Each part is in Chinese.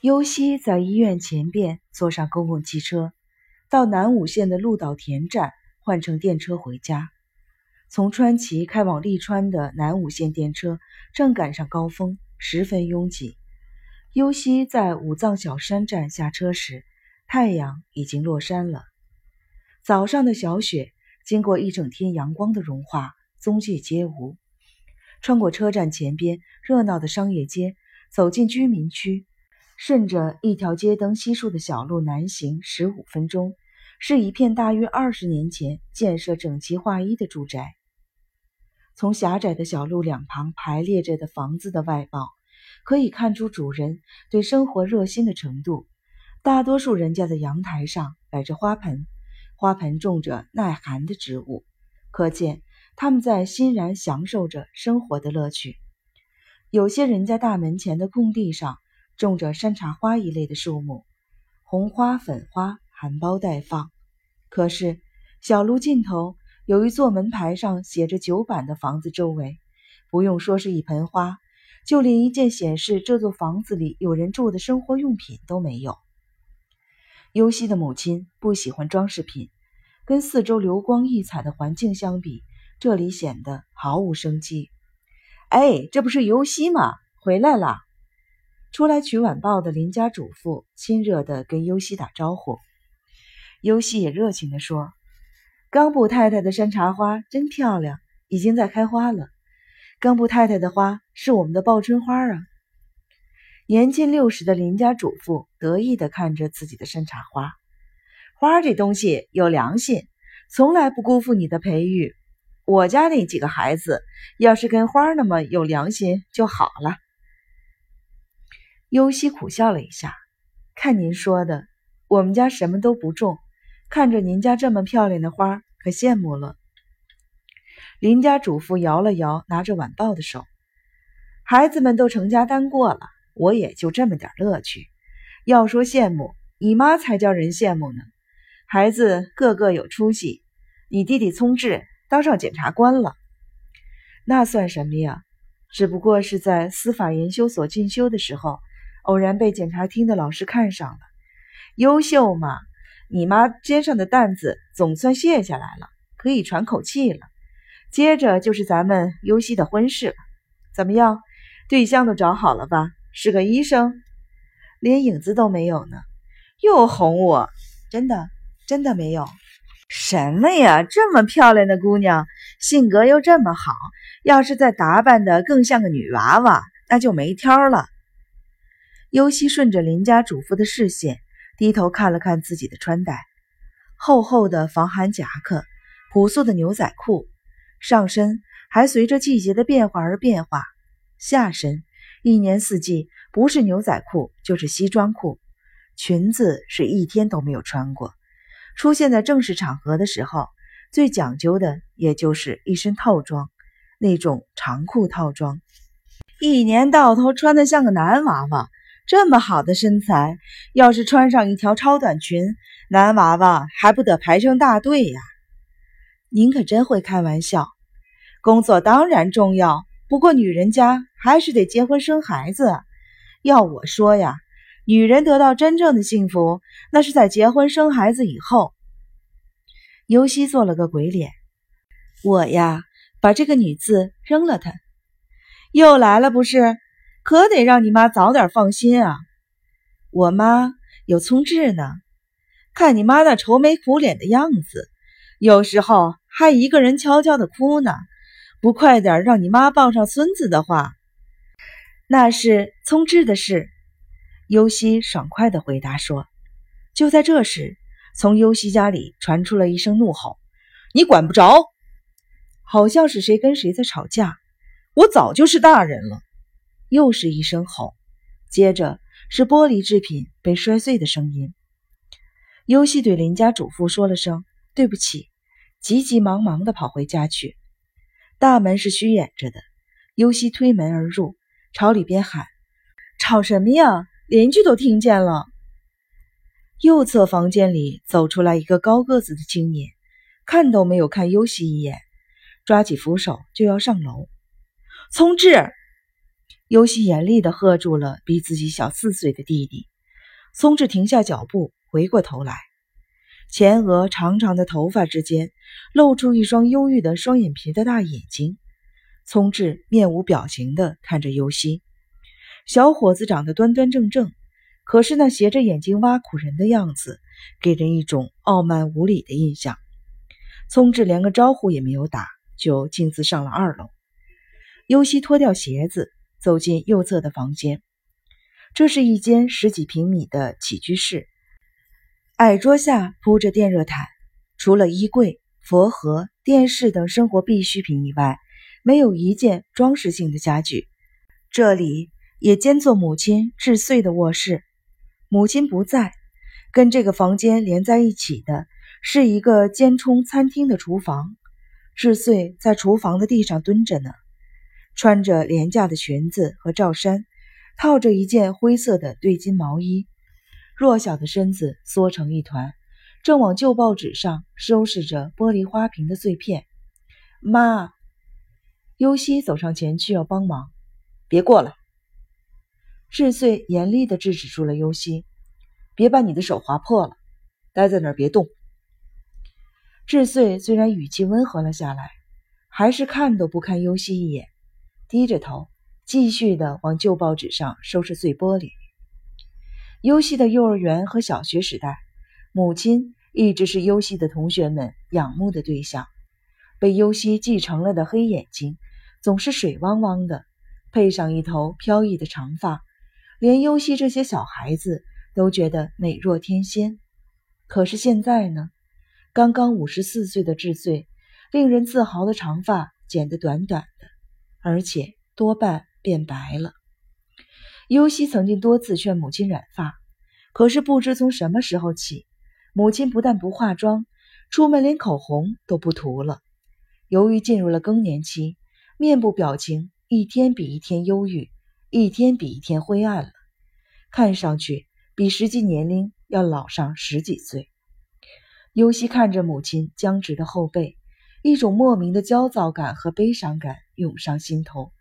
优西在医院前边坐上公共汽车，到南武线的鹿岛田站换乘电车回家。从川崎开往利川的南武线电车正赶上高峰，十分拥挤。优西在武藏小山站下车时，太阳已经落山了。早上的小雪经过一整天阳光的融化，踪迹皆无。穿过车站前边热闹的商业街，走进居民区。顺着一条街灯稀疏的小路南行十五分钟，是一片大约二十年前建设整齐划一的住宅。从狭窄的小路两旁排列着的房子的外貌，可以看出主人对生活热心的程度。大多数人家的阳台上摆着花盆，花盆种着耐寒的植物，可见他们在欣然享受着生活的乐趣。有些人家大门前的空地上。种着山茶花一类的树木，红花、粉花含苞待放。可是小路尽头有一座门牌上写着“九版”的房子，周围不用说是一盆花，就连一件显示这座房子里有人住的生活用品都没有。尤西的母亲不喜欢装饰品，跟四周流光溢彩的环境相比，这里显得毫无生机。哎，这不是尤西吗？回来了。出来取晚报的邻家主妇亲热地跟优西打招呼，优西也热情地说：“冈部太太的山茶花真漂亮，已经在开花了。冈部太太的花是我们的报春花啊。”年近六十的邻家主妇得意地看着自己的山茶花，花这东西有良心，从来不辜负你的培育。我家那几个孩子要是跟花那么有良心就好了。尤西苦笑了一下，看您说的，我们家什么都不种，看着您家这么漂亮的花，可羡慕了。邻家主妇摇了摇拿着晚报的手，孩子们都成家单过了，我也就这么点乐趣。要说羡慕，你妈才叫人羡慕呢。孩子个个有出息，你弟弟聪智当上检察官了，那算什么呀？只不过是在司法研究所进修的时候。偶然被检察厅的老师看上了，优秀嘛，你妈肩上的担子总算卸下来了，可以喘口气了。接着就是咱们优西的婚事了，怎么样？对象都找好了吧？是个医生，连影子都没有呢。又哄我，真的真的没有？什么呀？这么漂亮的姑娘，性格又这么好，要是再打扮的更像个女娃娃，那就没挑了。尤西顺着邻家主妇的视线，低头看了看自己的穿戴：厚厚的防寒夹克，朴素的牛仔裤，上身还随着季节的变化而变化；下身一年四季不是牛仔裤就是西装裤，裙子是一天都没有穿过。出现在正式场合的时候，最讲究的也就是一身套装，那种长裤套装，一年到头穿得像个男娃娃。这么好的身材，要是穿上一条超短裙，男娃娃还不得排成大队呀？您可真会开玩笑。工作当然重要，不过女人家还是得结婚生孩子。要我说呀，女人得到真正的幸福，那是在结婚生孩子以后。尤西做了个鬼脸，我呀，把这个女字扔了他。又来了不是？可得让你妈早点放心啊！我妈有聪智呢，看你妈那愁眉苦脸的样子，有时候还一个人悄悄的哭呢。不快点让你妈抱上孙子的话，那是聪智的事。尤西爽快的回答说。就在这时，从尤西家里传出了一声怒吼：“你管不着！”好像是谁跟谁在吵架。我早就是大人了。又是一声吼，接着是玻璃制品被摔碎的声音。尤西对邻家主妇说了声对不起，急急忙忙地跑回家去。大门是虚掩着的，尤西推门而入，朝里边喊：“吵什么呀？邻居都听见了。”右侧房间里走出来一个高个子的青年，看都没有看尤西一眼，抓起扶手就要上楼。聪智。尤西严厉地喝住了比自己小四岁的弟弟。聪智停下脚步，回过头来，前额长长的头发之间露出一双忧郁的双眼皮的大眼睛。聪智面无表情地看着尤西，小伙子长得端端正正，可是那斜着眼睛挖苦人的样子，给人一种傲慢无礼的印象。聪智连个招呼也没有打，就径自上了二楼。尤西脱掉鞋子，走进右侧的房间。这是一间十几平米的起居室，矮桌下铺着电热毯，除了衣柜、佛盒、电视等生活必需品以外，没有一件装饰性的家具。这里也兼做母亲治穗的卧室。母亲不在，跟这个房间连在一起的是一个兼充餐厅的厨房。治穗在厨房的地上蹲着呢，穿着廉价的裙子和罩衫。套着一件灰色的对襟毛衣，弱小的身子缩成一团，正往旧报纸上收拾着玻璃花瓶的碎片。妈，尤西走上前去要帮忙，别过来。智穗严厉地制止住了尤西，别把你的手划破了，待在那儿别动。智穗虽然语气温和了下来，还是看都不看尤西一眼，低着头。继续的往旧报纸上收拾碎玻璃。优西的幼儿园和小学时代，母亲一直是优西的同学们仰慕的对象。被优西继承了的黑眼睛，总是水汪汪的，配上一头飘逸的长发，连优西这些小孩子都觉得美若天仙。可是现在呢，刚刚五十四岁的智穗，令人自豪的长发剪得短短，而且多半。变白了。尤西曾经多次劝母亲染发，可是不知从什么时候起，母亲不但不化妆，出门连口红都不涂了。由于进入了更年期，面部表情一天比一天忧郁，一天比一天灰暗了，看上去比实际年龄要老上十几岁。尤西看着母亲僵直的后背，一种莫名的焦躁感和悲伤感涌上心头。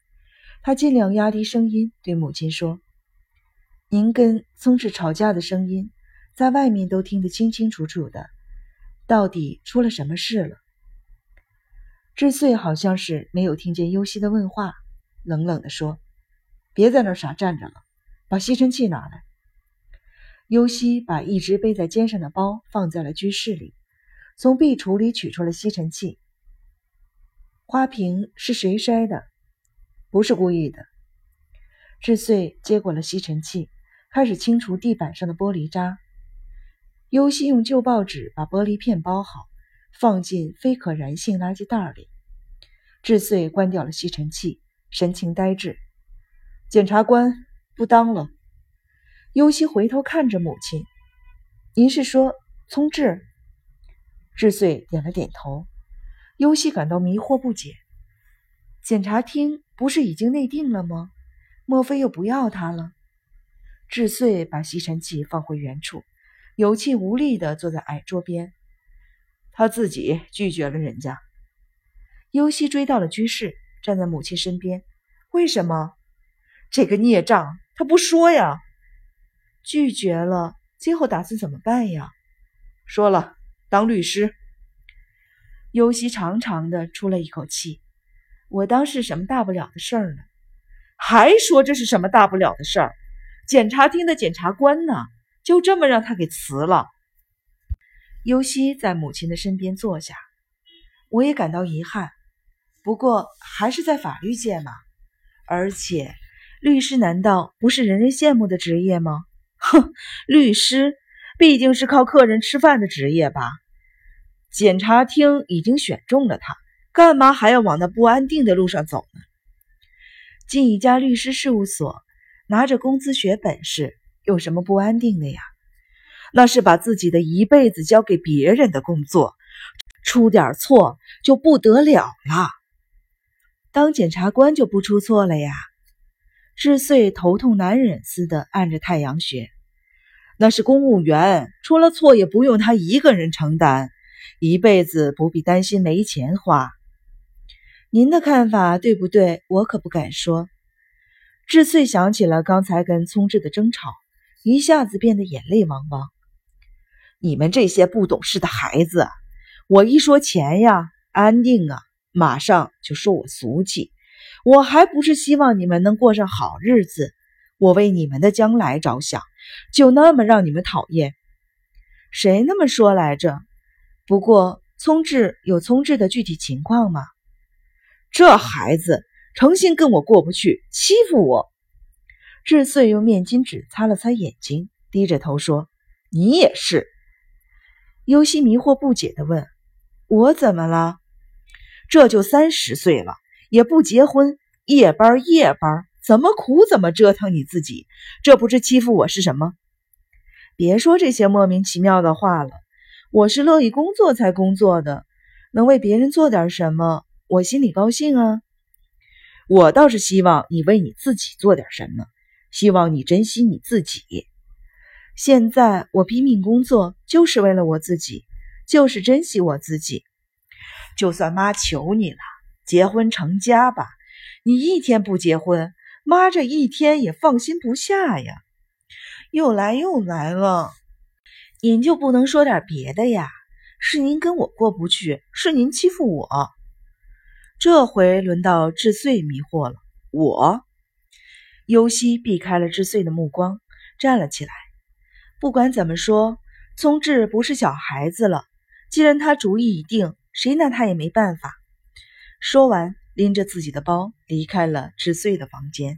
他尽量压低声音对母亲说：“您跟宗志吵架的声音，在外面都听得清清楚楚的。到底出了什么事了？”智穗好像是没有听见尤西的问话，冷冷地说：“别在那傻站着了，把吸尘器拿来。”尤西把一直背在肩上的包放在了居室里，从壁橱里取出了吸尘器。花瓶是谁摔的？不是故意的。智穗接过了吸尘器，开始清除地板上的玻璃渣。尤西用旧报纸把玻璃片包好，放进非可燃性垃圾袋里。智穗关掉了吸尘器，神情呆滞。检察官，不当了。尤西回头看着母亲：“您是说聪智？”智穗点了点头。尤西感到迷惑不解。检察厅不是已经内定了吗？莫非又不要他了？智穗把吸尘器放回原处，有气无力地坐在矮桌边。他自己拒绝了人家。尤西追到了居室，站在母亲身边。为什么？这个孽障，他不说呀！拒绝了，今后打算怎么办呀？说了，当律师。尤西长长的出了一口气。我当是什么大不了的事儿呢？还说这是什么大不了的事儿？检察厅的检察官呢？就这么让他给辞了。尤西在母亲的身边坐下，我也感到遗憾。不过还是在法律界嘛，而且律师难道不是人人羡慕的职业吗？哼，律师毕竟是靠客人吃饭的职业吧？检察厅已经选中了他。干嘛还要往那不安定的路上走呢？进一家律师事务所，拿着工资学本事，有什么不安定的呀？那是把自己的一辈子交给别人的工作，出点错就不得了了。当检察官就不出错了呀？智穗头痛难忍似的按着太阳穴，那是公务员，出了错也不用他一个人承担，一辈子不必担心没钱花。您的看法对不对？我可不敢说。智穗想起了刚才跟聪智的争吵，一下子变得眼泪汪汪。你们这些不懂事的孩子，我一说钱呀，安定啊，马上就说我俗气。我还不是希望你们能过上好日子，我为你们的将来着想，就那么让你们讨厌？谁那么说来着？不过聪智有聪智的具体情况吗？这孩子诚心跟我过不去，欺负我。智穗用面巾纸擦了擦眼睛，低着头说：“你也是。”尤西迷惑不解地问：“我怎么了？这就三十岁了，也不结婚，夜班夜班，怎么苦怎么折腾你自己，这不是欺负我是什么？别说这些莫名其妙的话了，我是乐意工作才工作的，能为别人做点什么，我心里高兴啊。我倒是希望你为你自己做点什么，希望你珍惜你自己。”现在我拼命工作，就是为了我自己，就是珍惜我自己。就算妈求你了，结婚成家吧，你一天不结婚，妈这一天也放心不下呀。又来又来了，您就不能说点别的呀？是您跟我过不去，是您欺负我。这回轮到智穗迷惑了。我，尤西避开了智穗的目光，站了起来。不管怎么说，聪智不是小孩子了。既然他主意已定，谁拿他也没办法。说完，拎着自己的包离开了智穗的房间。